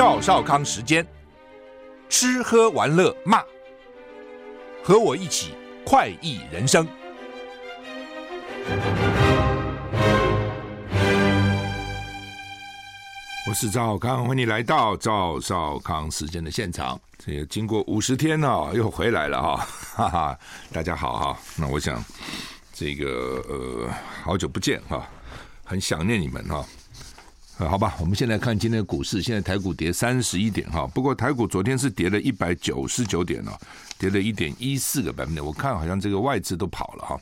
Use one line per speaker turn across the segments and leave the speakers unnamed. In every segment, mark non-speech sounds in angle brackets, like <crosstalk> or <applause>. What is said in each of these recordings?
赵少康时间，吃喝玩乐骂，和我一起快意人生。我是赵少康，欢迎你来到赵少康时间的现场。这个经过五十天哦，又回来了哈，<laughs> 哈哈！大家好哈，那我想这个呃，好久不见哈，很想念你们哈。好吧，我们现在看今天的股市，现在台股跌三十一点哈，不过台股昨天是跌了一百九十九点哦，跌了一点一四个百分点。我看好像这个外资都跑了哈，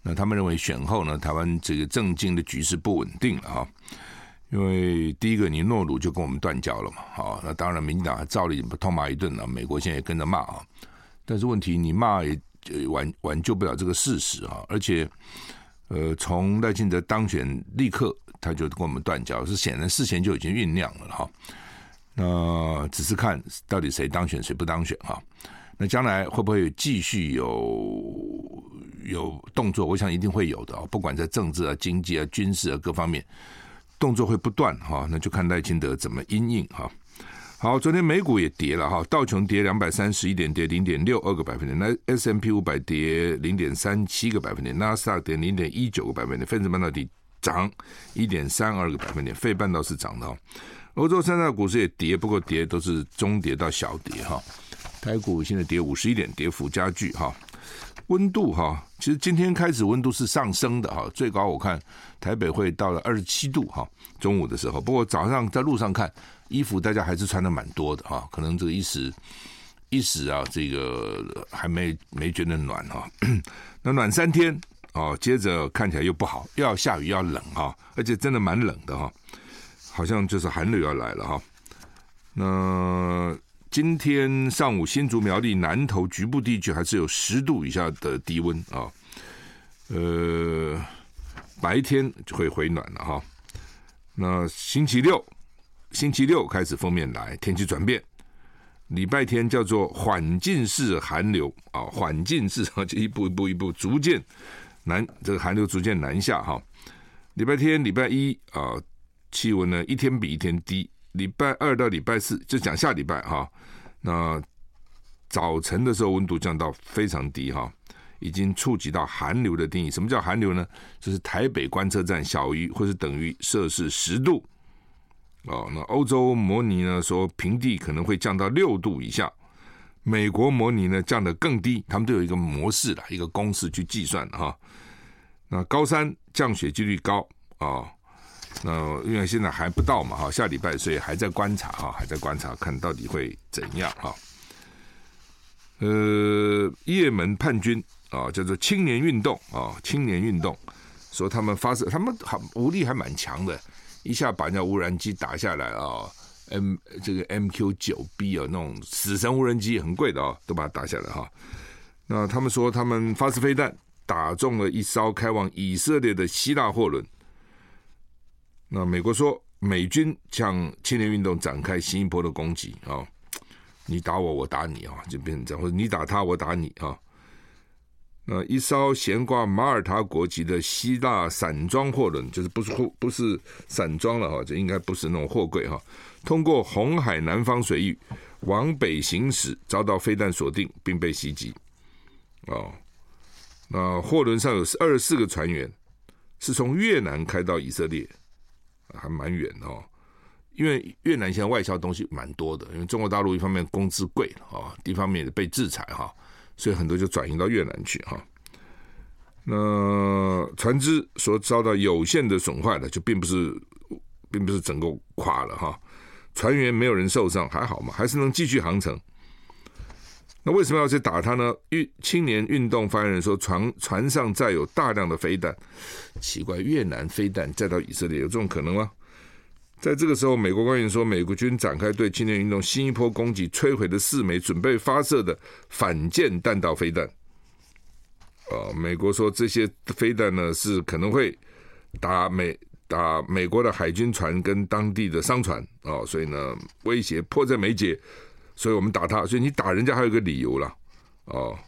那他们认为选后呢，台湾这个政经的局势不稳定了哈。因为第一个，你诺鲁就跟我们断交了嘛，好，那当然民进党还照例痛骂一顿了，美国现在也跟着骂啊。但是问题，你骂也挽挽救不了这个事实啊。而且，呃，从赖清德当选立刻他就跟我们断交，是显然事前就已经酝酿了哈。那只是看到底谁当选谁不当选哈。那将来会不会继续有有动作？我想一定会有的啊，不管在政治啊、经济啊、军事啊各方面。动作会不断哈，那就看赖清德怎么因应哈。好，昨天美股也跌了哈，道琼跌两百三十一点，跌零点六二个百分点；那 S M P 五百跌零点三七个百分点；纳斯达克跌零点一九个百分点；费城半导体涨一点三二个百分点；费半倒是涨的。欧洲三大股市也跌，不过跌都是中跌到小跌哈。台股现在跌五十一点，跌幅加剧哈。温度哈，其实今天开始温度是上升的哈，最高我看台北会到了二十七度哈，中午的时候。不过早上在路上看衣服，大家还是穿的蛮多的哈，可能这个一时一时啊，这个还没没觉得暖哈。那暖三天哦，接着看起来又不好，又要下雨，要冷哈，而且真的蛮冷的哈，好像就是寒流要来了哈。那。今天上午，新竹苗栗南投局部地区还是有十度以下的低温啊，呃，白天就会回暖了哈。那星期六，星期六开始封面来，天气转变。礼拜天叫做缓进式寒流啊，缓进式啊就一步一步一步逐渐南，这个寒流逐渐南下哈。礼拜天、礼拜一啊，气温呢一天比一天低。礼拜二到礼拜四就讲下礼拜哈，那早晨的时候温度降到非常低哈，已经触及到寒流的定义。什么叫寒流呢？就是台北观测站小于或是等于摄氏十度哦。那欧洲模拟呢说平地可能会降到六度以下，美国模拟呢降得更低，他们都有一个模式的一个公式去计算哈。那高山降雪几率高啊。那因为现在还不到嘛哈，下礼拜所以还在观察哈，还在观察看到底会怎样哈。呃，叶门叛军啊，叫做青年运动啊，青年运动说他们发射，他们还武力还蛮强的，一下把人家无人机打下来啊，M 这个 MQ 九 B 啊，那种死神无人机很贵的啊，都把它打下来哈。那他们说他们发射飞弹打中了一艘开往以色列的希腊货轮。那美国说，美军向青年运动展开新一波的攻击啊！你打我，我打你啊，就变成这样，或者你打他，我打你啊。那一艘悬挂马耳他国籍的希腊散装货轮，就是不是货不是散装了哈，这应该不是那种货柜哈。通过红海南方水域往北行驶，遭到飞弹锁定并被袭击。哦，那货轮上有二十四个船员，是从越南开到以色列。还蛮远哦，因为越南现在外销东西蛮多的，因为中国大陆一方面工资贵啊，一方面也被制裁哈，所以很多就转移到越南去哈。那船只所遭到有限的损坏的，就并不是，并不是整个垮了哈。船员没有人受伤，还好嘛，还是能继续航程。那为什么要去打他呢？运青年运动发言人说，船船上载有大量的飞弹，奇怪，越南飞弹载到以色列有这种可能吗？在这个时候，美国官员说，美国军展开对青年运动新一波攻击，摧毁了四枚准备发射的反舰弹道飞弹。哦，美国说这些飞弹呢是可能会打美打美国的海军船跟当地的商船哦，所以呢威胁迫在眉睫。所以我们打他，所以你打人家还有个理由了，哦。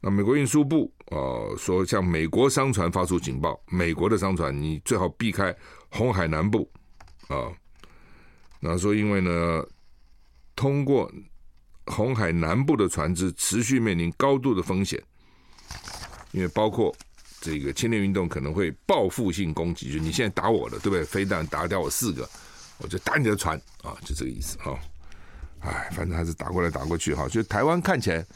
那美国运输部哦说，向美国商船发出警报，美国的商船你最好避开红海南部啊，哦。那说因为呢，通过红海南部的船只持续面临高度的风险，因为包括这个青年运动可能会报复性攻击，就你现在打我了，对不对？飞弹打掉我四个，我就打你的船啊，就这个意思哈。哎，反正还是打过来打过去哈。就台湾看起来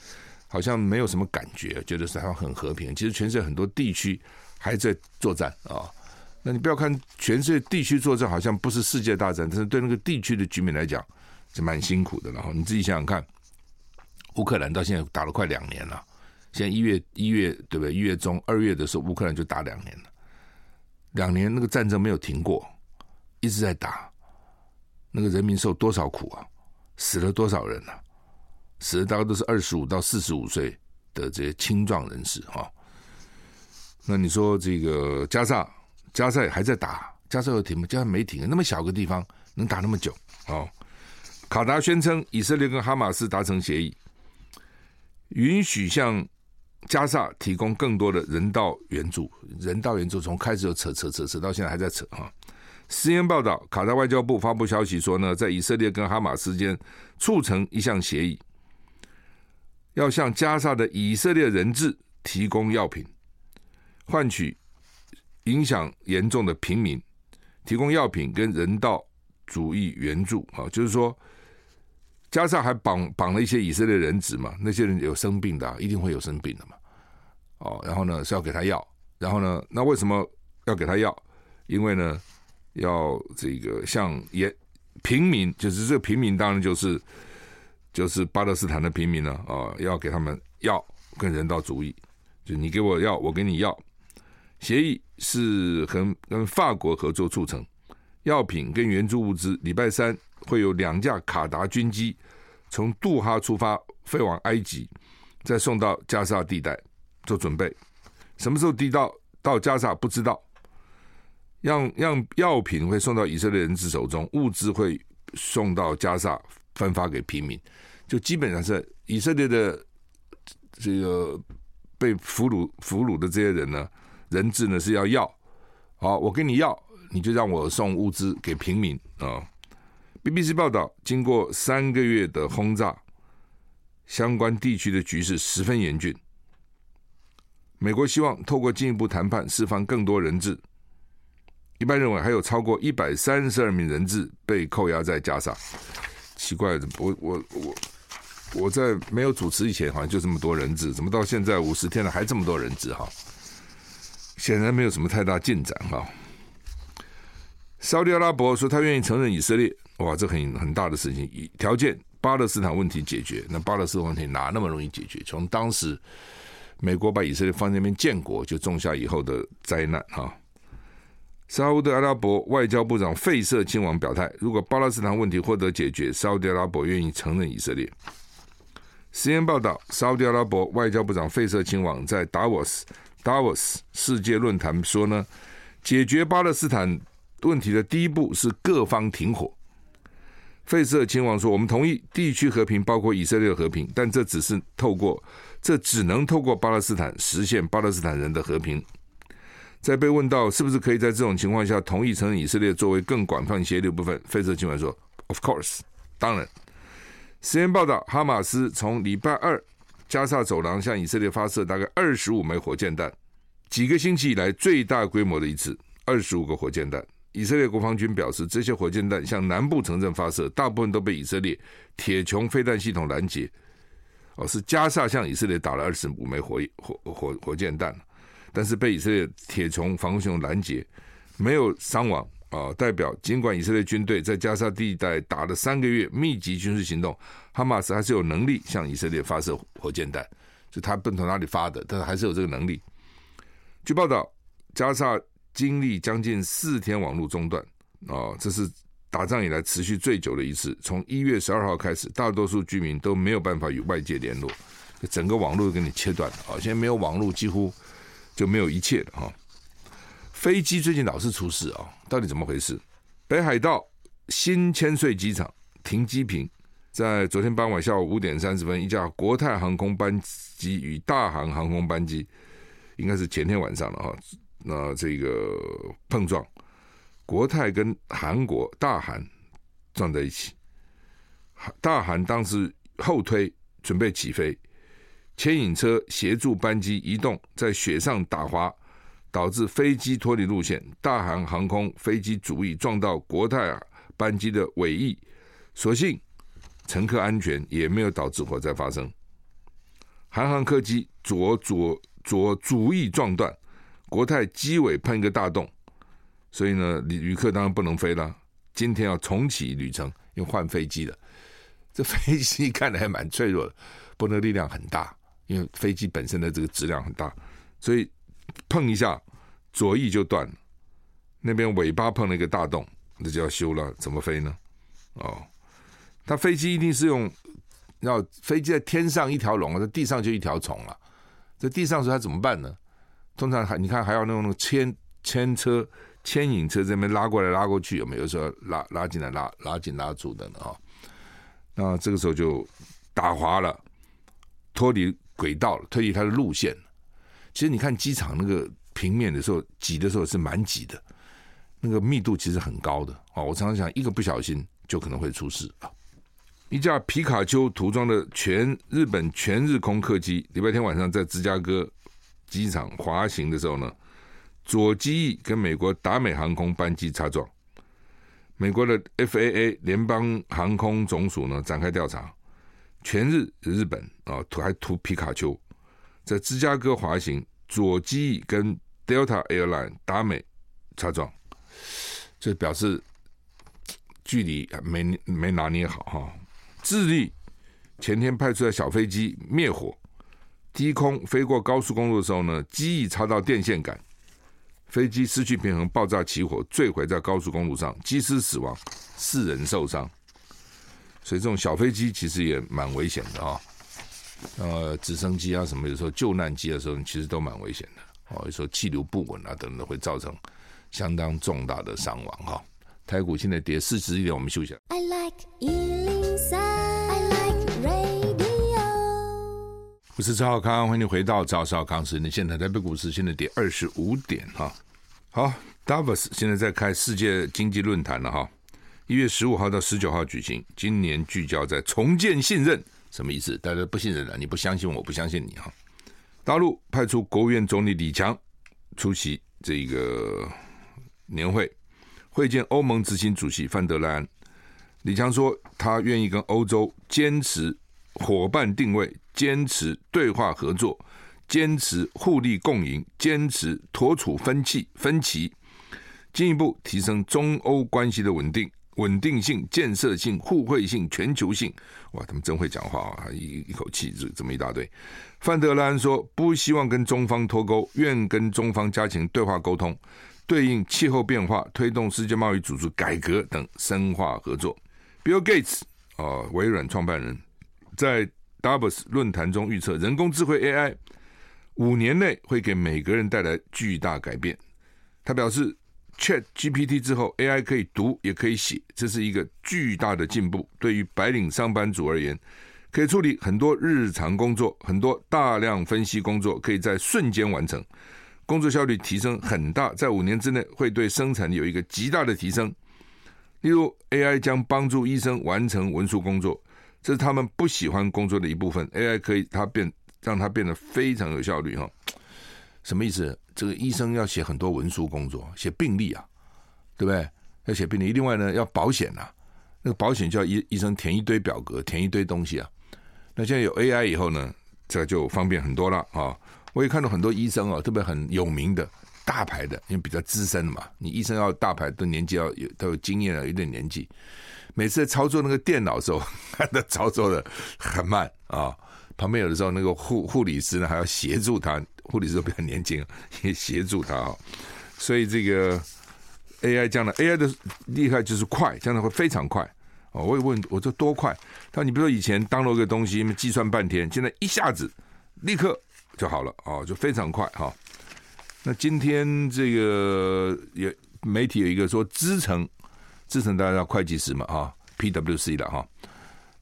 好像没有什么感觉，觉得台湾很和平。其实全世界很多地区还在作战啊。那你不要看全世界地区作战好像不是世界大战，但是对那个地区的居民来讲是蛮辛苦的。然后你自己想想看，乌克兰到现在打了快两年了，现在一月一月对不对？一月中二月的时候，乌克兰就打两年了，两年那个战争没有停过，一直在打，那个人民受多少苦啊，死了多少人啊，死的大概都是二十五到四十五岁的这些青壮人士哈。那你说这个加萨？加萨还在打，加萨有停吗？加萨没停，那么小个地方能打那么久？哦，卡达宣称以色列跟哈马斯达成协议，允许向加萨提供更多的人道援助。人道援助从开始就扯扯扯扯到现在还在扯哈。CNN 报道，卡达外交部发布消息说呢，在以色列跟哈马斯间促成一项协议，要向加萨的以色列人质提供药品，换取。影响严重的平民，提供药品跟人道主义援助啊，就是说，加上还绑绑了一些以色列人质嘛，那些人有生病的，一定会有生病的嘛，哦，然后呢是要给他药，然后呢，那为什么要给他药？因为呢，要这个像也平民，就是这个平民，当然就是就是巴勒斯坦的平民呢，啊，要给他们药跟人道主义，就你给我药，我给你药。协议是和跟法国合作促成，药品跟援助物资，礼拜三会有两架卡达军机从杜哈出发飞往埃及，再送到加沙地带做准备。什么时候递到到加沙不知道。让让药品会送到以色列人质手中，物资会送到加沙分发给平民。就基本上是以色列的这个被俘虏俘虏的这些人呢。人质呢是要要，好，我给你药，你就让我送物资给平民啊。BBC 报道，经过三个月的轰炸，相关地区的局势十分严峻。美国希望透过进一步谈判释放更多人质。一般认为还有超过一百三十二名人质被扣押在加沙。奇怪，我我我我在没有主持以前好像就这么多人质，怎么到现在五十天了还这么多人质哈？显然没有什么太大进展哈。沙特阿拉伯说他愿意承认以色列，哇，这很很大的事情。以条件巴勒斯坦问题解决，那巴勒斯坦问题哪那么容易解决？从当时美国把以色列放在那边建国，就种下以后的灾难哈。沙特阿拉伯外交部长费瑟亲王表态，如果巴勒斯坦问题获得解决，沙特阿拉伯愿意承认以色列。CNN 报道，沙特阿拉伯外交部长费瑟亲王在达沃斯。达沃斯世界论坛说呢，解决巴勒斯坦问题的第一步是各方停火。费瑟亲王说：“我们同意地区和平，包括以色列的和平，但这只是透过，这只能透过巴勒斯坦实现巴勒斯坦人的和平。”在被问到是不是可以在这种情况下同意承认以色列作为更广泛协议的部分，费瑟亲王说：“Of course，当然。”实验报道，哈马斯从礼拜二。加萨走廊向以色列发射大概二十五枚火箭弹，几个星期以来最大规模的一次，二十五个火箭弹。以色列国防军表示，这些火箭弹向南部城镇发射，大部分都被以色列铁穹飞弹系统拦截。哦，是加萨向以色列打了二十五枚火火火火箭弹，但是被以色列铁穹防空系统拦截，没有伤亡。啊，代表尽管以色列军队在加沙地带打了三个月密集军事行动，哈马斯还是有能力向以色列发射火箭弹，就他不从哪里发的，但是还是有这个能力。据报道，加沙经历将近四天网络中断，啊，这是打仗以来持续最久的一次。从一月十二号开始，大多数居民都没有办法与外界联络，整个网络都给你切断了啊！现在没有网络，几乎就没有一切了哈。飞机最近老是出事啊，到底怎么回事？北海道新千岁机场停机坪，在昨天傍晚下午五点三十分，一架国泰航空班机与大韩航空班机，应该是前天晚上了哈，那这个碰撞，国泰跟韩国大韩撞在一起，大韩当时后推准备起飞，牵引车协助班机移动，在雪上打滑，导致飞机脱离路线。大韩航空飞机主翼撞到国泰啊班机的尾翼，所幸乘客安全，也没有导致火灾发生。韩航客机左左左主翼撞断，国泰机尾喷一个大洞，所以呢，旅旅客当然不能飞了。今天要重启旅程，又换飞机了。这飞机看来还蛮脆弱的，不能力量很大，因为飞机本身的这个质量很大，所以碰一下左翼就断了。那边尾巴碰了一个大洞，那就要修了。怎么飞呢？哦，它飞机一定是用。要飞机在天上一条龙，在地上就一条虫了。在地上时它怎么办呢？通常还你看还要那种牵牵车、牵引车这边拉过来拉过去，有没有？说拉拉进来拉拉进拉出的呢？啊，那这个时候就打滑了，脱离轨道了，脱离它的路线。其实你看机场那个平面的时候挤的时候是蛮挤的，那个密度其实很高的啊。我常常想，一个不小心就可能会出事啊。一架皮卡丘涂装的全日本全日空客机，礼拜天晚上在芝加哥机场滑行的时候呢，左机翼跟美国达美航空班机擦撞。美国的 FAA 联邦航空总署呢展开调查，全日日本啊涂还涂皮卡丘，在芝加哥滑行，左机翼跟 Delta Airline 达美擦撞，这表示距离没没拿捏好哈。智利前天派出的小飞机灭火，低空飞过高速公路的时候呢，机翼插到电线杆，飞机失去平衡，爆炸起火，坠毁在高速公路上，机师死亡，四人受伤。所以这种小飞机其实也蛮危险的啊、呃，直升机啊什么，有时候救难机的时候，其实都蛮危险的哦。有时候气流不稳啊等等，会造成相当重大的伤亡哈、哦。台股现在跌四十一点，我们休息。I like 我是赵少康，欢迎你回到赵少康时间的现场。台北股市现在跌二十五点哈。好，Davos 现在在开世界经济论坛了哈。一月十五号到十九号举行，今年聚焦在重建信任，什么意思？大家不信任了，你不相信我，我不相信你哈。大陆派出国务院总理李强出席这个年会，会见欧盟执行主席范德莱恩。李强说，他愿意跟欧洲坚持伙伴定位。坚持对话合作，坚持互利共赢，坚持妥处分歧分歧，进一步提升中欧关系的稳定、稳定性、建设性、互惠性、全球性。哇，他们真会讲话啊！一一口气这这么一大堆。范德莱恩说，不希望跟中方脱钩，愿跟中方加强对话沟通，对应气候变化，推动世界贸易组织改革等深化合作。Bill Gates 啊，微软创办人，在 Davos 论坛中预测，人工智慧 AI 五年内会给每个人带来巨大改变。他表示，Chat GPT 之后，AI 可以读也可以写，这是一个巨大的进步。对于白领上班族而言，可以处理很多日常工作，很多大量分析工作可以在瞬间完成，工作效率提升很大。在五年之内，会对生产力有一个极大的提升。例如，AI 将帮助医生完成文书工作。这是他们不喜欢工作的一部分，AI 可以它变让它变得非常有效率哈。什么意思？这个医生要写很多文书工作，写病历啊，对不对？要写病历。另外呢，要保险呐，那个保险叫医医生填一堆表格，填一堆东西啊。那现在有 AI 以后呢，这就方便很多了啊。我也看到很多医生啊，特别很有名的大牌的，因为比较资深的嘛，你医生要大牌，都年纪要有都有经验了，有点年纪。每次操作那个电脑的时候，<laughs> 他操作的很慢啊、旁边有的时候那个护护理师呢还要协助他，护理师都比较年轻，也协助他啊、所以这个 AI 这样的 AI 的厉害就是快，这样的会非常快哦。我也问，我说多快？他说你比如说以前 download 个东西，计算半天，现在一下子立刻就好了哦，就非常快哈、哦。那今天这个也媒体有一个说资诚。资诚大家知道会计师嘛，哈，PWC 的哈。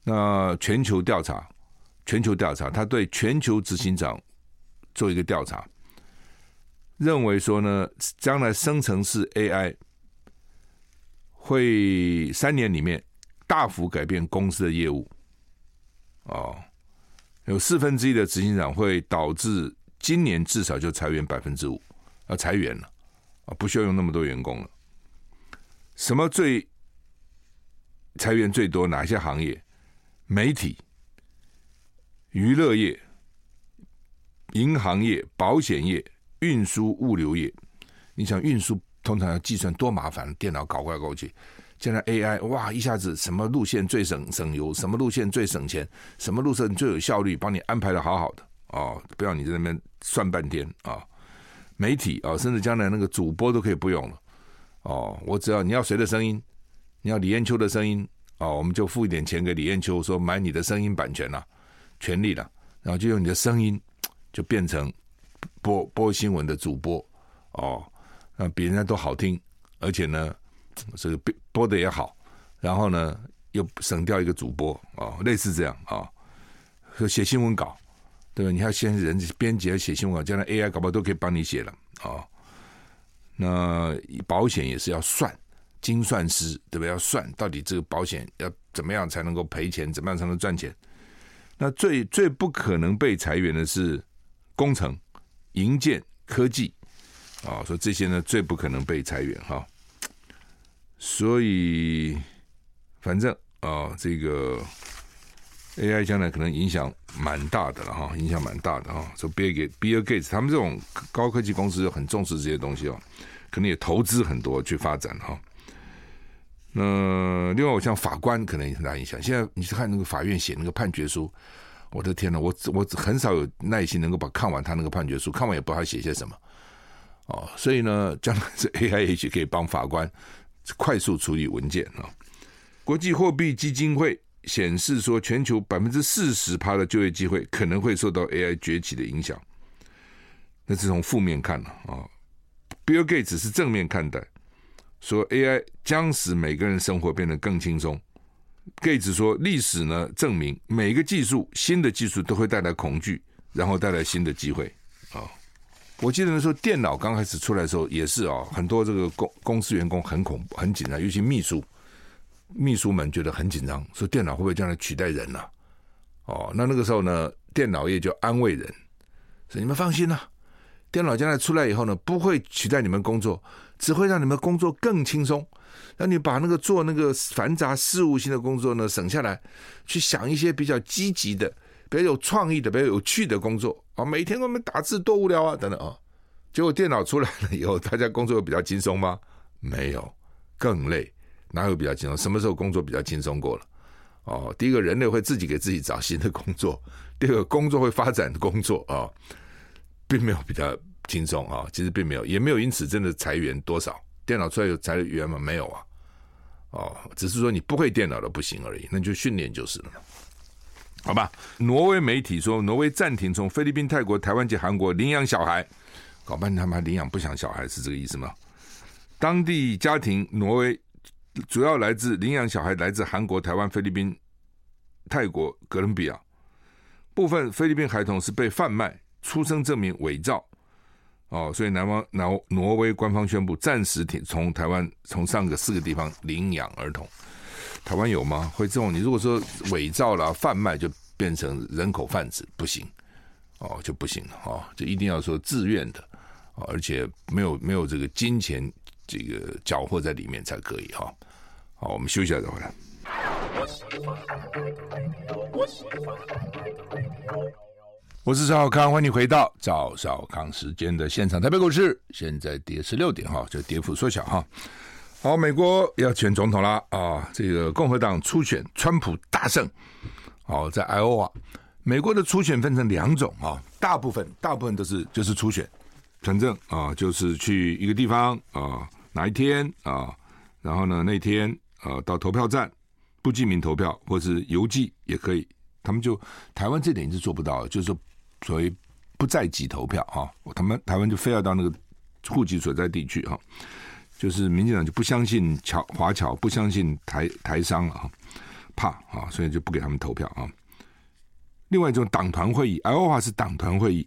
那全球调查，全球调查，他对全球执行长做一个调查，认为说呢，将来生成式 AI 会三年里面大幅改变公司的业务。哦，有四分之一的执行长会导致今年至少就裁员百分之五，要裁员了啊，不需要用那么多员工了。什么最裁员最多？哪些行业？媒体、娱乐业、银行业、保险业、运输物流业。你想运输通常要计算多麻烦，电脑搞过来搞去。现在 AI 哇，一下子什么路线最省省油，什么路线最省钱，什么路线最有效率，帮你安排的好好的哦，不要你在那边算半天啊、媒体啊、甚至将来那个主播都可以不用了哦，我只要你要谁的声音，你要李艳秋的声音哦，我们就付一点钱给李艳秋，说买你的声音版权了，权利了，然后就用你的声音就变成播播新闻的主播哦，那比人家都好听，而且呢。这个播的也好，然后呢又省掉一个主播、哦，类似这样啊，说、哦、写新闻稿，对吧？你看现在人编辑要写新闻稿，将来 AI 搞不好都可以帮你写了啊、哦。那保险也是要算，精算师对不对？要算到底这个保险要怎么样才能够赔钱，怎么样才能赚钱？那最最不可能被裁员的是工程、营建、科技啊，说、这些呢最不可能被裁员哈。所以，反正啊、这个 AI 将来可能影响蛮大的了哈，影响蛮大的哈。说 Bill Bill Gates 他们这种高科技公司很重视这些东西哦，可能也投资很多去发展哈。那另外，我像法官可能也很大影响。现在你去看那个法院写那个判决书，我的天呐，我我很少有耐心能够把看完他那个判决书，看完也不知道他写些什么哦。所以呢，将来这 AI 也许可以帮法官。快速处理文件啊！国际货币基金会显示说，全球百分之四十趴的就业机会可能会受到 AI 崛起的影响。那是从负面看了啊，Bill Gates 是正面看待，说 AI 将使每个人生活变得更轻松。Gates 说，历史呢证明，每一个技术，新的技术都会带来恐惧，然后带来新的机会啊。我记得那时候电脑刚开始出来的时候也是啊，很多这个公公司员工很恐怖、很紧张，尤其秘书，秘书们觉得很紧张，说电脑会不会将来取代人呢？哦，那那个时候呢，电脑业就安慰人，说你们放心啦，电脑将来出来以后呢，不会取代你们工作，只会让你们工作更轻松，让你把那个做那个繁杂事务性的工作呢省下来，去想一些比较积极的。比较有创意的、比较有趣的工作啊，每天我们打字多无聊啊，等等啊。结果电脑出来了以后，大家工作有比较轻松吗？没有，更累。哪有比较轻松？什么时候工作比较轻松过了？哦，第一个，人类会自己给自己找新的工作；<laughs> 第二个，工作会发展的工作啊，并没有比较轻松啊。其实并没有，也没有因此真的裁员多少。电脑出来有裁员吗？没有啊。哦，只是说你不会电脑的不行而已，那就训练就是了。好吧，挪威媒体说，挪威暂停从菲律宾、泰国、台湾及韩国领养小孩，搞半天他们还领养不想小孩，是这个意思吗？当地家庭挪威主要来自领养小孩，来自韩国、台湾、菲律宾、泰国、哥伦比亚，部分菲律宾孩童是被贩卖，出生证明伪造。哦，所以南方挪挪威官方宣布暂时停从台湾从上个四个地方领养儿童。台湾有吗？会这种？你如果说伪造了贩卖，就变成人口贩子，不行哦，就不行了哦，就一定要说自愿的，而且没有没有这个金钱这个缴获在里面才可以哈。好，我们休息一下再回来。我是赵小康，欢迎回到赵小康时间的现场。台北股市现在跌十六点哈，就跌幅缩小哈。好，美国要选总统了啊！这个共和党初选，川普大胜。好，在爱奥华，美国的初选分成两种啊，大部分大部分都是就是初选，反正啊就是去一个地方啊，哪一天啊，然后呢那天啊到投票站不记名投票，或是邮寄也可以。他们就台湾这点是做不到，就是说所谓不在籍投票啊，他们台湾就非要到那个户籍所在地去哈。就是民进党就不相信侨华侨，不相信台台商了哈，怕啊，所以就不给他们投票啊。另外一种党团会议，爱奥华是党团会议，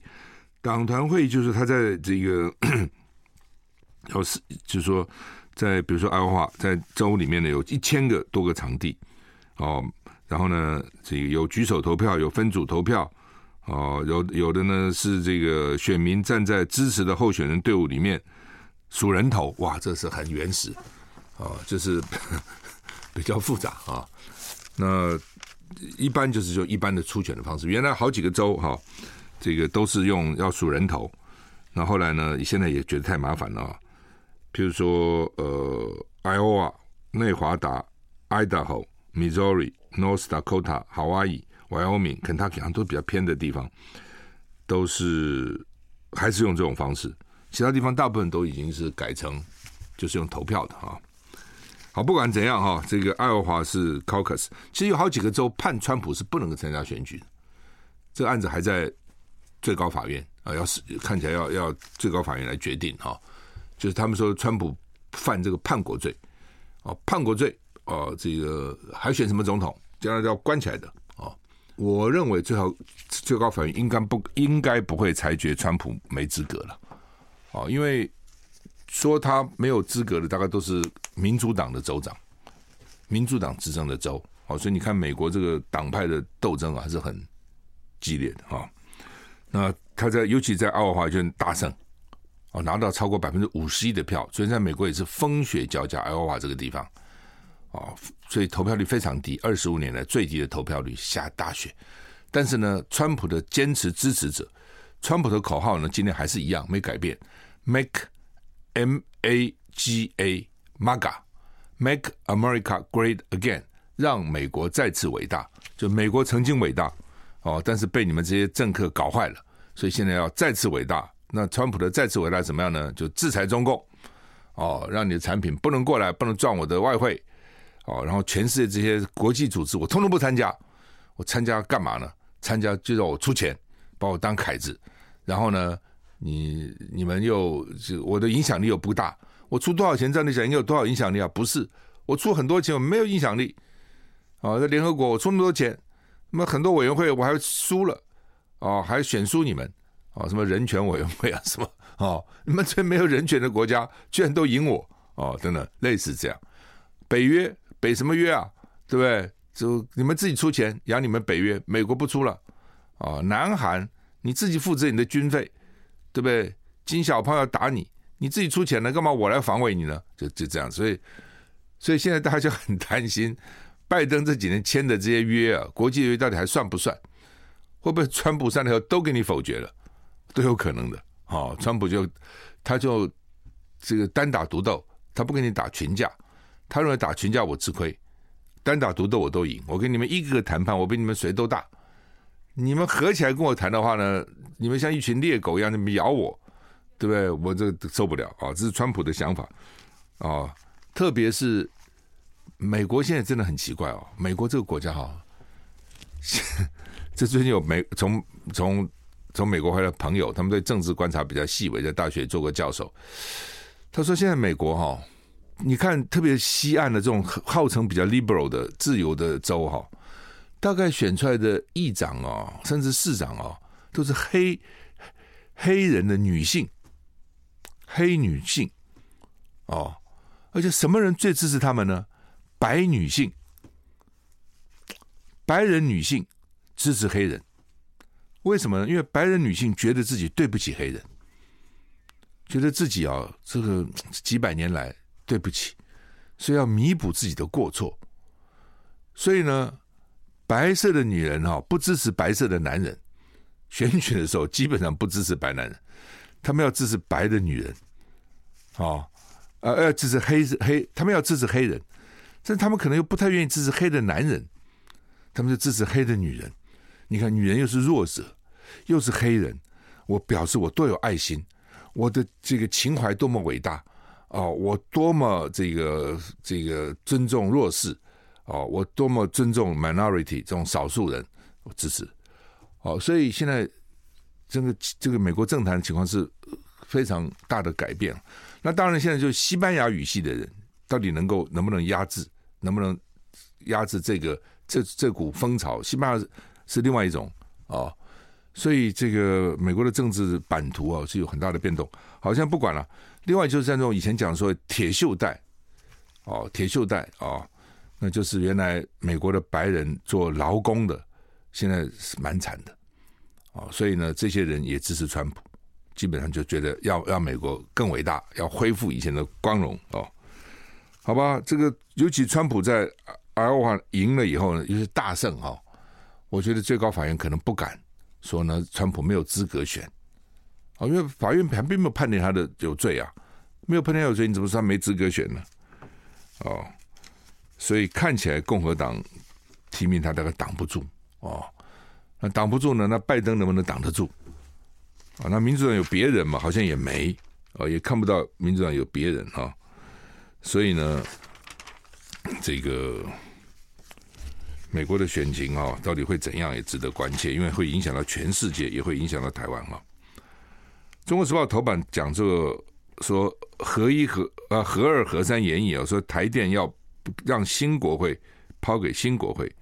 党团会议就是他在这个，<coughs> 要是就是说在比如说爱华在州里面呢，有一千个多个场地，哦，然后呢，这个有举手投票，有分组投票，哦，有有的呢是这个选民站在支持的候选人队伍里面数人头，哇，这是很原始，哦，就是 <laughs> 比较复杂啊。那一般就是就一般的初选的方式，原来好几个州哈，这个都是用要数人头，那后来呢，现在也觉得太麻烦了，譬如说呃，Iowa、内华达、Idaho。Missouri、North Dakota、Hawaii、Wyoming、Kentucky 好像都比较偏的地方，都是还是用这种方式。其他地方大部分都已经是改成就是用投票的哈。好，不管怎样哈，这个爱荷华是 Caucus，其实有好几个州判川普是不能够参加选举的。这个案子还在最高法院啊，要是看起来要要最高法院来决定哈。就是他们说川普犯这个叛国罪啊，叛国罪。哦，这个还选什么总统？将来要关起来的哦。我认为最好最高法院应该不应该不会裁决川普没资格了。哦，因为说他没有资格的，大概都是民主党的州长，民主党执政的州。哦，所以你看美国这个党派的斗争啊，还是很激烈的哈。那他在尤其在奥华州大胜，哦，拿到超过百分之五十一的票，所以在美国也是风雪交加。爱荷华这个地方。哦，所以投票率非常低，二十五年来最低的投票率，下大雪。但是呢，川普的坚持支持者，川普的口号呢，今天还是一样没改变，Make M A G A MAGA，Make America Great Again，让美国再次伟大。就美国曾经伟大哦，但是被你们这些政客搞坏了，所以现在要再次伟大。那川普的再次伟大怎么样呢？就制裁中共哦，让你的产品不能过来，不能赚我的外汇。哦，然后全世界这些国际组织，我通通不参加。我参加干嘛呢？参加就让我出钱，把我当凯子。然后呢，你你们又就我的影响力又不大。我出多少钱，在你想你有多少影响力啊？不是，我出很多钱，我没有影响力。哦，在联合国我出那么多钱，那么很多委员会我还输了。哦，还选输你们。哦，什么人权委员会啊，什么哦，你们这没有人权的国家居然都赢我。哦，等等，类似这样，北约。北什么约啊？对不对？就你们自己出钱养你们北约，美国不出了啊。南韩你自己负责你的军费，对不对？金小胖要打你，你自己出钱了，干嘛我来防卫你呢？就就这样，所以所以现在大家就很担心，拜登这几年签的这些约啊，国际约到底还算不算？会不会川普上台后都给你否决了？都有可能的。哦，川普就他就这个单打独斗，他不跟你打群架。他认为打群架我吃亏，单打独斗我都赢。我跟你们一个个谈判，我比你们谁都大。你们合起来跟我谈的话呢，你们像一群猎狗一样，你们咬我，对不对？我这受不了啊！这是川普的想法啊。特别是美国现在真的很奇怪哦，美国这个国家哈，<laughs> 这最近有美从从从美国回来的朋友，他们对政治观察比较细微，在大学做过教授。他说现在美国哈。你看，特别西岸的这种号称比较 liberal 的自由的州哈，大概选出来的议长啊，甚至市长啊，都是黑黑人的女性，黑女性哦，而且什么人最支持他们呢？白女性，白人女性支持黑人，为什么呢？因为白人女性觉得自己对不起黑人，觉得自己啊，这个几百年来。对不起，所以要弥补自己的过错。所以呢，白色的女人哈不支持白色的男人，选举的时候基本上不支持白男人，他们要支持白的女人，哦，呃，要支持黑黑，他们要支持黑人，但他们可能又不太愿意支持黑的男人，他们就支持黑的女人。你看，女人又是弱者，又是黑人，我表示我多有爱心，我的这个情怀多么伟大。哦，我多么这个这个尊重弱势，哦，我多么尊重 minority 这种少数人，我支持。哦，所以现在这个这个美国政坛的情况是非常大的改变。那当然，现在就是西班牙语系的人到底能够能不能压制，能不能压制这个这这股风潮？西班牙是另外一种哦，所以这个美国的政治版图啊是有很大的变动，好像不管了。另外就是像这种以前讲说铁锈带，哦，铁锈带啊，那就是原来美国的白人做劳工的，现在是蛮惨的，哦，所以呢，这些人也支持川普，基本上就觉得要让美国更伟大，要恢复以前的光荣哦，好吧，这个尤其川普在爱奥华赢了以后呢，又是大胜哈，我觉得最高法院可能不敢说呢，川普没有资格选，哦，因为法院还并没有判定他的有罪啊，没有判定他有罪，你怎么说他没资格选呢？哦。所以看起来共和党提名他大概挡不住哦，那挡不住呢？那拜登能不能挡得住？啊，那民主党有别人嘛？好像也没啊，也看不到民主党有别人啊。所以呢，这个美国的选情啊，到底会怎样，也值得关切，因为会影响到全世界，也会影响到台湾啊。中国时报头版讲这个说合一核啊合二合三研议啊，说台电要。让新国会抛给新国会，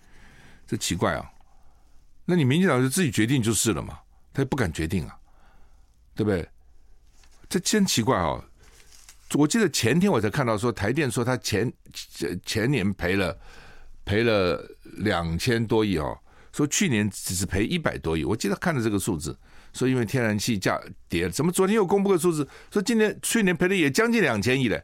这奇怪啊！那你民进党就自己决定就是了嘛，他也不敢决定啊，对不对？这真奇怪啊！我记得前天我才看到说台电说他前前年赔了赔了两千多亿哦，说去年只是赔一百多亿。我记得看了这个数字，说因为天然气价跌了，怎么昨天又公布个数字，说今年去年赔的也将近两千亿嘞？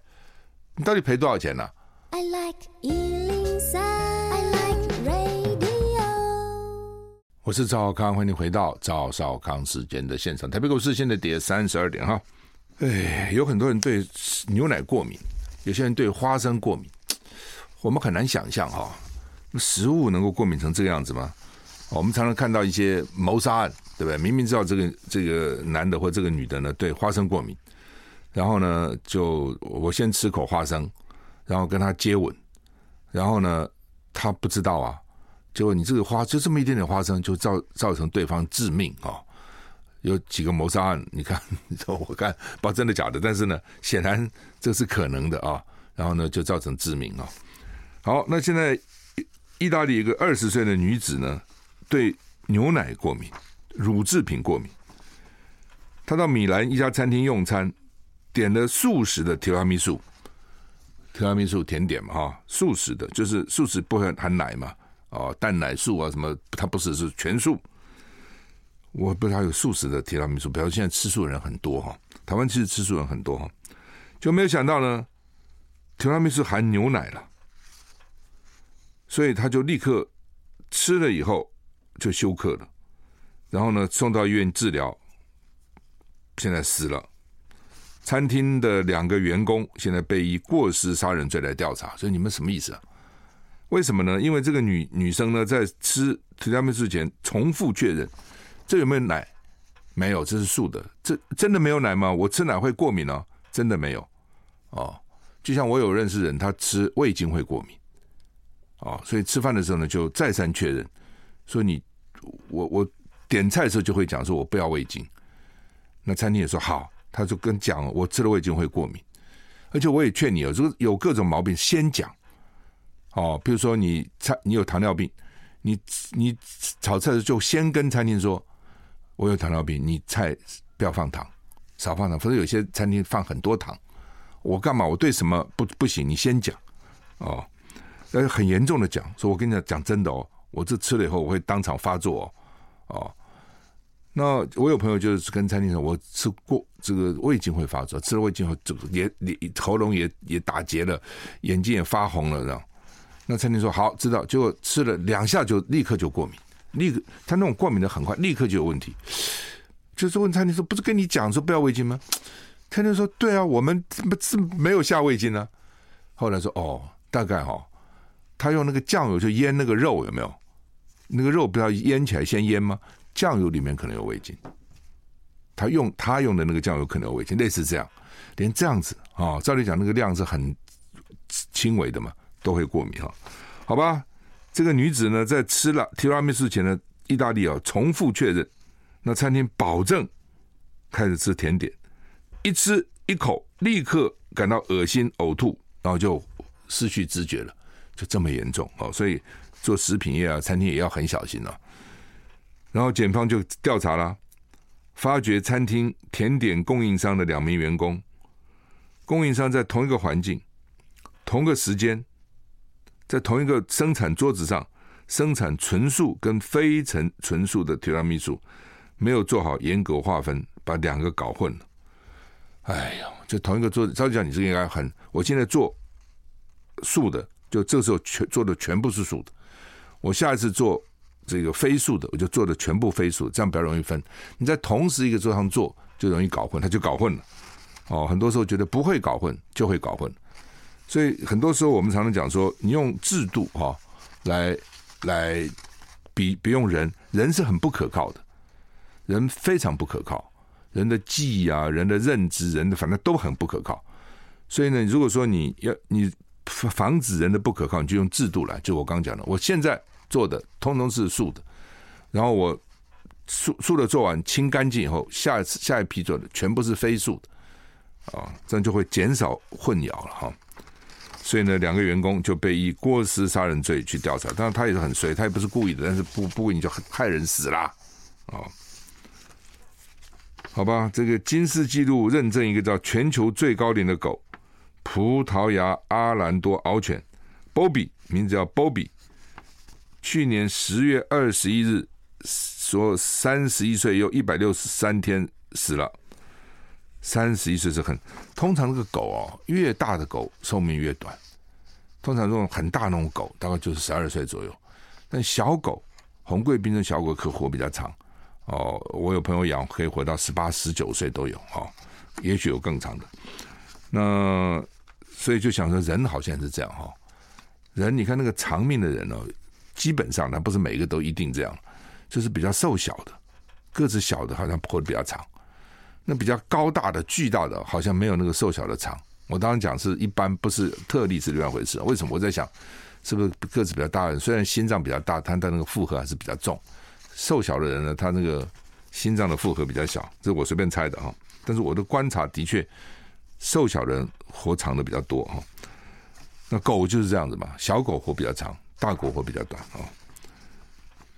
你到底赔多少钱呢、啊？I like 103, I like radio。我是赵少康，欢迎回到赵少康时间的现场。台北股市现在跌三十二点哈。哎，有很多人对牛奶过敏，有些人对花生过敏。我们很难想象哈，食物能够过敏成这个样子吗？我们常常看到一些谋杀案，对不对？明明知道这个这个男的或这个女的呢对花生过敏，然后呢就我先吃口花生。然后跟他接吻，然后呢，他不知道啊，结果你这个花就这么一点点花生，就造造成对方致命啊、有几个谋杀案，你看，<laughs> 我看 <laughs> 不知道真的假的，但是呢，显然这是可能的啊。然后呢，就造成致命啊。好，那现在意大利一个二十岁的女子呢，对牛奶过敏，乳制品过敏，她到米兰一家餐厅用餐，点了素食的提拉米苏。提拉米苏甜点嘛，哈，素食的，就是素食不含含奶嘛，哦，蛋奶素啊什么，它不是是全素。我不知道有素食的提拉米苏，比如现在吃素的人很多哈，台湾其实吃素人很多哈，就没有想到呢，提拉米苏含牛奶了，所以他就立刻吃了以后就休克了，然后呢送到医院治疗，现在死了。餐厅的两个员工现在被以过失杀人罪来调查，所以你们什么意思啊？为什么呢？因为这个女女生呢，在吃提拉米苏前重复确认，这有没有奶？没有，这是素的。这真的没有奶吗？我吃奶会过敏哦，真的没有哦。就像我有认识人，他吃味精会过敏哦，所以吃饭的时候呢，就再三确认，说你我我点菜的时候就会讲说，我不要味精。那餐厅也说好。他就跟讲，我吃了味精会过敏，而且我也劝你哦，这个有各种毛病先讲哦，比如说你菜你有糖尿病，你你炒菜的时候就先跟餐厅说，我有糖尿病，你菜不要放糖，少放糖，否则有些餐厅放很多糖，我干嘛？我对什么不不行？你先讲哦，很严重的讲，说我跟你讲讲真的哦，我这吃了以后我会当场发作哦。哦那我有朋友就是跟餐厅说，我吃过这个味精会发作，吃了味精后，这个也也喉咙也也打结了，眼睛也发红了，这样。那餐厅说好，知道，结果吃了两下就立刻就过敏，立刻他那种过敏的很快，立刻就有问题。就是问餐厅说，不是跟你讲说不要味精吗？餐厅说对啊，我们不是没有下味精呢。后来说哦，大概、哦，他用那个酱油就腌那个肉有没有？那个肉不要腌起来先腌吗？酱油里面可能有味精，他用他用的那个酱油可能有味精，类似这样，连这样子啊、照理讲那个量是很轻微的嘛，都会过敏哈，好吧？这个女子呢，在吃了提拉米苏前的意大利啊，重复确认，那餐厅保证开始吃甜点，一吃一口立刻感到恶心呕吐，然后就失去知觉了，就这么严重哦，所以做食品业啊，餐厅也要很小心了、啊。然后检方就调查了，发觉餐厅甜点供应商的两名员工，供应商在同一个环境、同个时间在同一个生产桌子上生产纯素跟非纯纯素的提拉米苏，没有做好严格划分，把两个搞混了。哎呀，就同一个桌子，照理讲你这个应该很，我现在做素的，就这时候全做的全部是素的。我下一次做这个非素的，我就做的全部非素，这样比较容易分。你在同时一个桌上做，就容易搞混，他就搞混了。哦，很多时候觉得不会搞混，就会搞混。所以很多时候我们常常讲说，你用制度哈、来来比比用人，人是很不可靠的，人非常不可靠，人的记忆啊，人的认知，人的反正都很不可靠。所以呢，如果说你要你防止人的不可靠，你就用制度来。就我刚讲的，我现在做的通通是素的，然后我素素的做完清干净以后，下一次下一批做的全部是非素的，啊，这样就会减少混淆了哈。所以呢，两个员工就被以过失杀人罪去调查。当然，他也是很衰，他也不是故意的，但是不不过你就害人死啦啊？好吧，这个金氏纪录认证一个叫全球最高龄的狗——葡萄牙阿兰多獒犬 Bobby，名字叫 Bobby。去年十月二十一日，说三十一岁又一百六十三天死了。三十一岁是很通常，这个狗哦，越大的狗寿命越短。通常这种很大那种狗，大概就是十二岁左右。但小狗，红贵宾的小狗可活比较长哦。我有朋友养，可以活到十八、十九岁都有哦，也许有更长的。那所以就想说，人好像是这样哈。人，你看那个长命的人哦，基本上他不是每一个都一定这样，就是比较瘦小的，个子小的，好像活得比较长。那比较高大的、巨大的，好像没有那个瘦小的长。我当然讲是一般，不是特例是另外一回事。为什么？我在想，是不是个子比较大的人，虽然心脏比较大，但他那个负荷还是比较重。瘦小的人呢，他那个心脏的负荷比较小，这是我随便猜的哈。但是我的观察的确，瘦小人活长的比较多哈。那狗就是这样子嘛，小狗活比较长，大狗活比较短啊。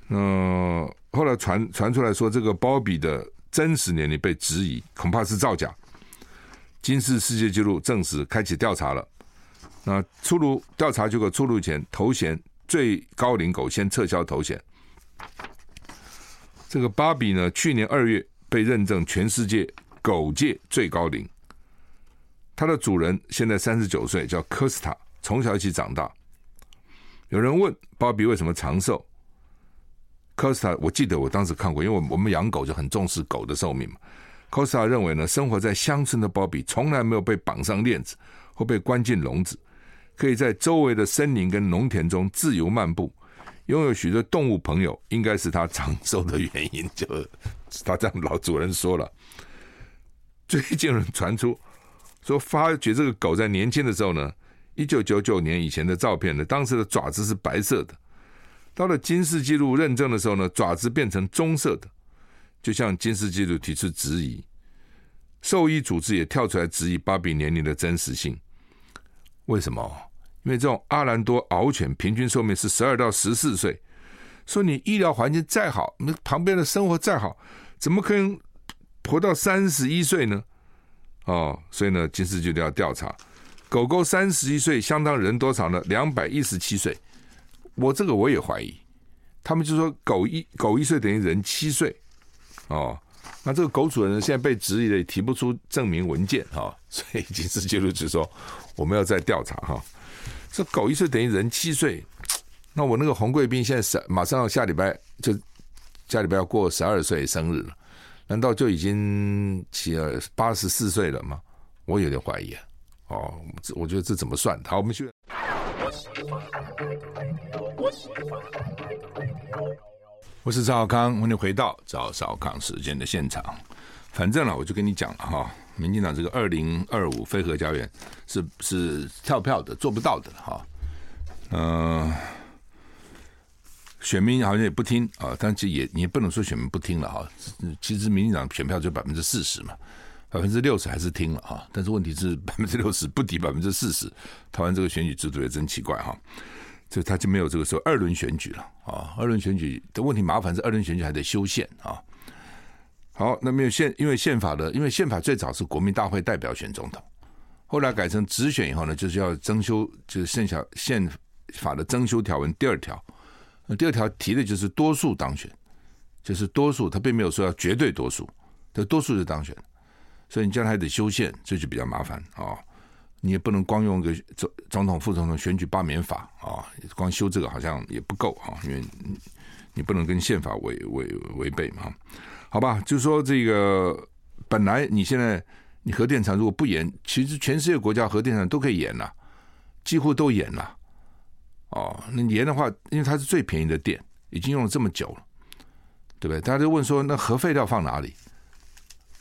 那后来传传出来说，这个鲍比的。真实年龄被质疑，恐怕是造假。金氏世界纪录证实，开启调查了。那出炉调查结果出炉前，头衔最高龄狗先撤销头衔。这个芭比呢，去年二月被认证全世界狗界最高龄。它的主人现在三十九岁，叫科斯塔，从小一起长大。有人问鲍比为什么长寿？科斯塔，我记得我当时看过，因为我们养狗就很重视狗的寿命嘛。科斯塔认为呢，生活在乡村的鲍比从来没有被绑上链子或被关进笼子，可以在周围的森林跟农田中自由漫步，拥有许多动物朋友，应该是他长寿的原因。就他这样老主人说了。最近传出说，发觉这个狗在年轻的时候呢，一九九九年以前的照片呢，当时的爪子是白色的。到了金氏纪录认证的时候呢，爪子变成棕色的，就向金氏纪录提出质疑。兽医组织也跳出来质疑芭比年龄的真实性。为什么？因为这种阿兰多獒犬平均寿命是十二到十四岁。说你医疗环境再好，那旁边的生活再好，怎么可能活到三十一岁呢？哦，所以呢，金氏纪录要调查，狗狗三十一岁相当人多长呢？两百一十七岁。我这个我也怀疑，他们就说狗一狗一岁等于人七岁，哦，那这个狗主人现在被质疑了，也提不出证明文件哈、哦，<laughs> 所以金氏纪录就说我们要再调查哈。这狗一岁等于人七岁，那我那个红贵宾现在是马上要下礼拜就下礼拜要过十二岁生日了，难道就已经起了八十四岁了吗？我有点怀疑啊。哦，我觉得这怎么算？好，我们去。我是赵少康，欢迎回到赵少康时间的现场。反正呢，我就跟你讲了哈，民进党这个二零二五非核家园是是跳票的，做不到的哈。嗯、选民好像也不听啊，但其实也你也不能说选民不听了哈。其实民进党选票就百分之四十嘛。百分之六十还是听了哈，但是问题是 <laughs> 百分之六十不敌百分之四十，台湾这个选举制度也真奇怪哈，所以他就没有这个时候二轮选举了啊。二轮选举的问题麻烦是二轮选举还得修宪啊。好，那没有宪，因为宪法的，因为宪法最早是国民大会代表选总统，后来改成直选以后呢，就是要增修，就是剩下宪法的增修条文第二条，第二条提的就是多数当选，就是多数，他并没有说要绝对多数，这多数是当选，所以你将来还得修宪，这就比较麻烦啊。你也不能光用个总总统、副总统选举罢免法啊，光修这个好像也不够啊，因为你不能跟宪法违违违背嘛。好吧，就说这个本来你现在你核电厂如果不严，其实全世界国家核电厂都可以严了，几乎都严了。哦，那盐的话，因为它是最便宜的电，已经用了这么久了，对不对？大家就问说，那核废料放哪里？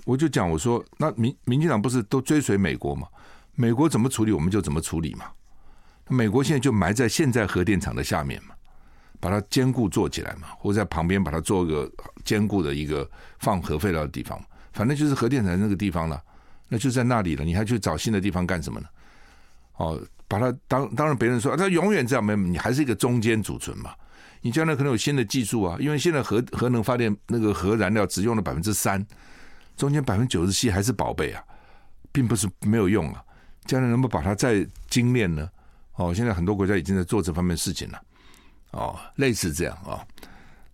我就讲我说，那民民进党不是都追随美国吗？美国怎么处理，我们就怎么处理嘛。美国现在就埋在现在核电厂的下面嘛，把它坚固做起来嘛，或者在旁边把它做一个坚固的一个放核废料的地方，反正就是核电厂那个地方了，那就在那里了。你还去找新的地方干什么呢？哦，把它当当然别人说它永远这样没，你还是一个中间储存嘛。你将来可能有新的技术啊，因为现在核核能发电那个核燃料只用了百分之三，中间百分之九十七还是宝贝啊，并不是没有用啊。将来能不能把它再精炼呢？哦，现在很多国家已经在做这方面事情了。哦，类似这样啊、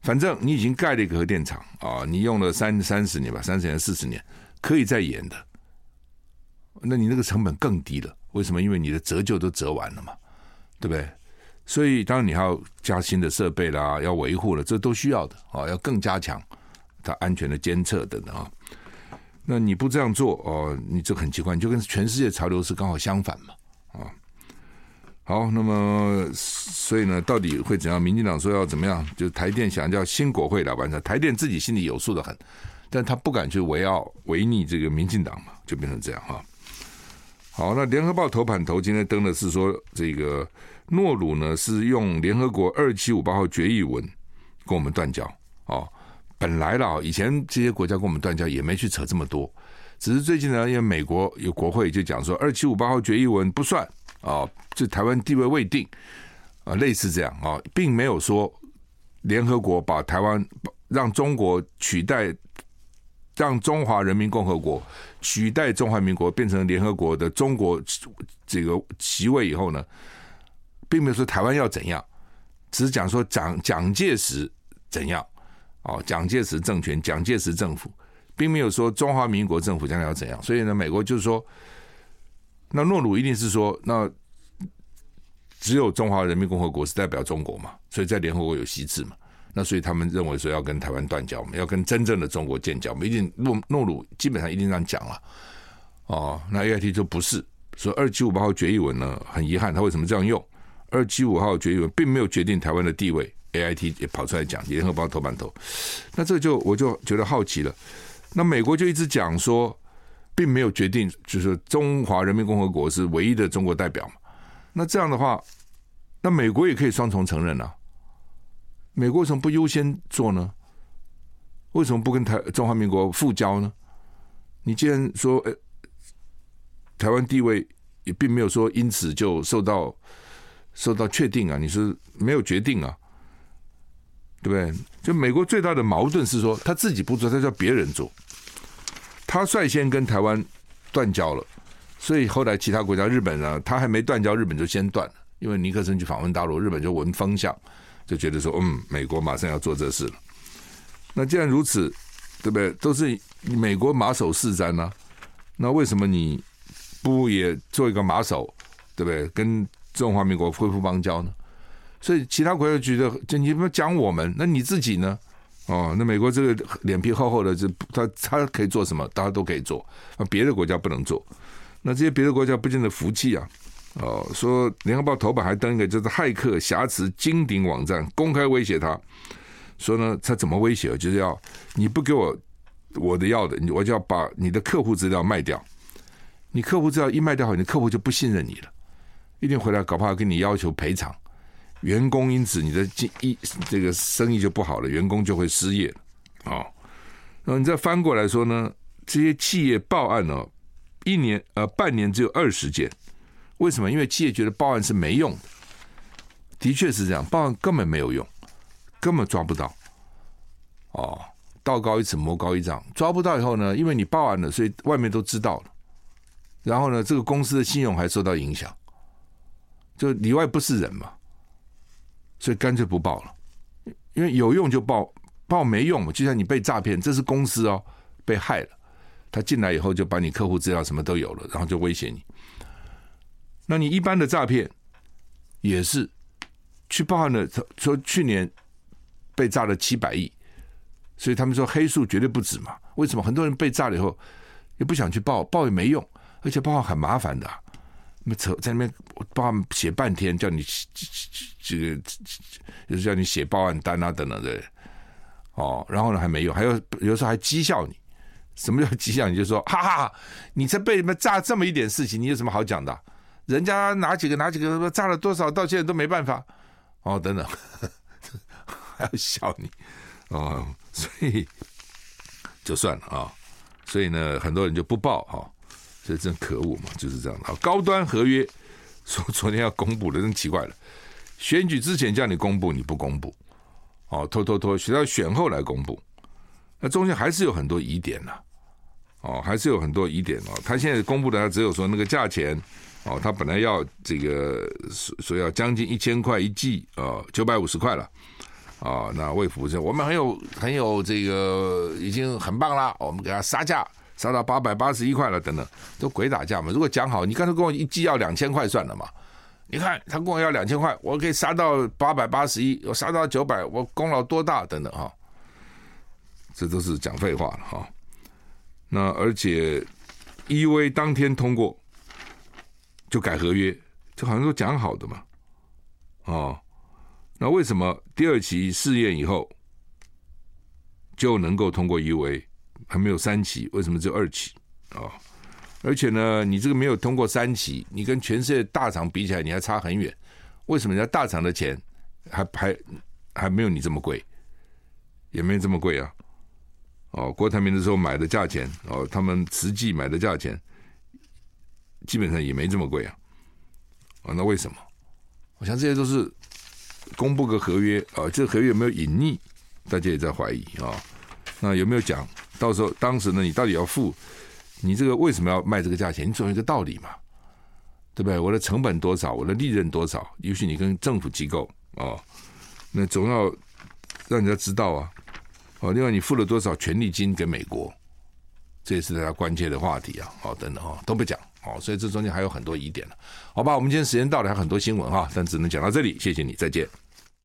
反正你已经盖了一个核电厂啊、你用了三三十年吧，三十年、四十年，可以再延的。那你那个成本更低了，为什么？因为你的折旧都折完了嘛，对不对？所以当然你还要加新的设备啦，要维护了，这都需要的啊、哦，要更加强它安全的监测等等啊。那你不这样做哦，你这很奇怪，就跟全世界潮流是刚好相反嘛，啊，好，那么所以呢，到底会怎样？民进党说要怎么样？就台电想叫新国会来完成，台电自己心里有数的很，但他不敢去违拗违逆这个民进党嘛，就变成这样哈。好，那联合报头版头今天登的是说，这个诺鲁呢是用联合国二七五八号决议文跟我们断交。哦。本来了，以前这些国家跟我们断交也没去扯这么多，只是最近呢，因为美国有国会就讲说二七五八号决议文不算。啊，这台湾地位未定。啊，类似这样。啊，并没有说联合国把台湾让中国取代，让中华人民共和国取代中华民国变成联合国的中国这个席位以后呢，并没有说台湾要怎样，只是讲说蒋蒋介石怎样。哦，蒋介石政权、蒋介石政府，并没有说中华民国政府将来要怎样，所以呢，美国就是说，那诺鲁一定是说，那只有中华人民共和国是代表中国嘛，所以在联合国有席次嘛，那所以他们认为说要跟台湾断交我们，要跟真正的中国建交，我们一定诺诺鲁基本上一定这样讲了。哦，那 A I T 就不是说二七五八号决议文呢，很遗憾，他为什么这样用？二七五号决议文并没有决定台湾的地位。A I T 也跑出来讲，联合报头版头，那这就我就觉得好奇了。那美国就一直讲说，并没有决定，就是中华人民共和国是唯一的中国代表嘛。那这样的话，那美国也可以双重承认啊。美国为什么不优先做呢？为什么不跟台中华民国复交呢？你既然说，哎，台湾地位也并没有说因此就受到受到确定啊，你是没有决定啊。对不对？就美国最大的矛盾是说，他自己不做，他叫别人做。他率先跟台湾断交了，所以后来其他国家，日本呢，他还没断交，日本就先断了。因为尼克森去访问大陆，日本就闻风向，就觉得说，嗯，美国马上要做这事了。那既然如此，对不对？都是美国马首是瞻呢、那为什么你不也做一个马首，对不对？跟中华民国恢复邦交呢？所以其他国家觉得，就你不讲我们，那你自己呢？哦，那美国这个脸皮厚厚的，就他他可以做什么？大家都可以做，那别的国家不能做。那这些别的国家不见得服气啊。哦，说联合报头版还登一个，就是骇客挟持金鼎网站，公开威胁他，说呢，他怎么威胁？就是要你不给我我的要的，我就要把你的客户资料卖掉。你客户资料一卖掉后，你客户就不信任你了，一定回来搞不好跟你要求赔偿。员工因此你的经一这个生意就不好了，员工就会失业啊。那你再翻过来说呢？这些企业报案呢，一年呃半年只有二十件，为什么？因为企业觉得报案是没用的，的确是这样，报案根本没有用，根本抓不到。哦，道高一尺，魔高一丈，抓不到以后呢，因为你报案了，所以外面都知道了。然后呢，这个公司的信用还受到影响。就里外不是人嘛，所以干脆不报了，因为有用就报，报没用嘛。就像你被诈骗，这是公司哦被害了，他进来以后就把你客户资料什么都有了，然后就威胁你。那你一般的诈骗也是去报案的，说去年被诈了七百亿，所以他们说黑数绝对不止嘛。为什么很多人被诈了以后也不想去报，报也没用，而且报案很麻烦的，那扯在那边报案写半天，叫你这个就是叫你写报案单啊等等的，哦，然后呢还没有，还有有时候还讥笑你。什么叫讥笑？你就说哈哈哈，你这被你们诈这么一点事情，你有什么好讲的？人家哪几个哪几个炸了多少，到现在都没办法哦，等等，<laughs> 还要笑你哦，所以就算了啊、所以呢，很多人就不报哈、哦，所以真可恶嘛，就是这样的。高端合约说昨天要公布的，真奇怪了。选举之前叫你公布，你不公布，哦，拖拖拖，选到选后来公布，那中间还是有很多疑点呢、哦，还是有很多疑点哦。他现在公布的，他只有说那个价钱。哦，他本来要这个说说要将近一千块一季，呃，九百五十块了，啊，那魏福说我们很有很有这个已经很棒了，我们给他杀价杀到八百八十一块了，等等，都鬼打架嘛。如果讲好，你刚才跟我一季要两千块算了嘛？你看他跟我要两千块，我可以杀到八百八十一，我杀到九百，我功劳多大？等等哈，这都是讲废话了哈。那而且 EUA 当天通过。就改合约，就好像说讲好的嘛，哦，那为什么第二期试验以后就能够通过 EUA，还没有三期？为什么只有二期？啊，而且呢，你这个没有通过三期，你跟全世界大厂比起来，你还差很远。为什么人家大厂的钱还还还没有你这么贵？也没有这么贵啊？哦，郭台铭的时候买的价钱，哦，他们实际买的价钱。基本上也没这么贵啊，啊，那为什么？我想这些都是公布个合约啊，这个合约有没有隐匿？大家也在怀疑啊。那有没有讲？到时候当时呢，你到底要付？你这个为什么要卖这个价钱？你总有一个道理嘛，对不对？我的成本多少？我的利润多少？尤其你跟政府机构啊，那总要让人家知道啊。哦，另外你付了多少权利金给美国？这也是大家关切的话题啊。好，等等啊，都不讲。哦，所以这中间还有很多疑点呢。好吧，我们今天时间到了，还有很多新闻哈，但只能讲到这里。谢谢你，再见。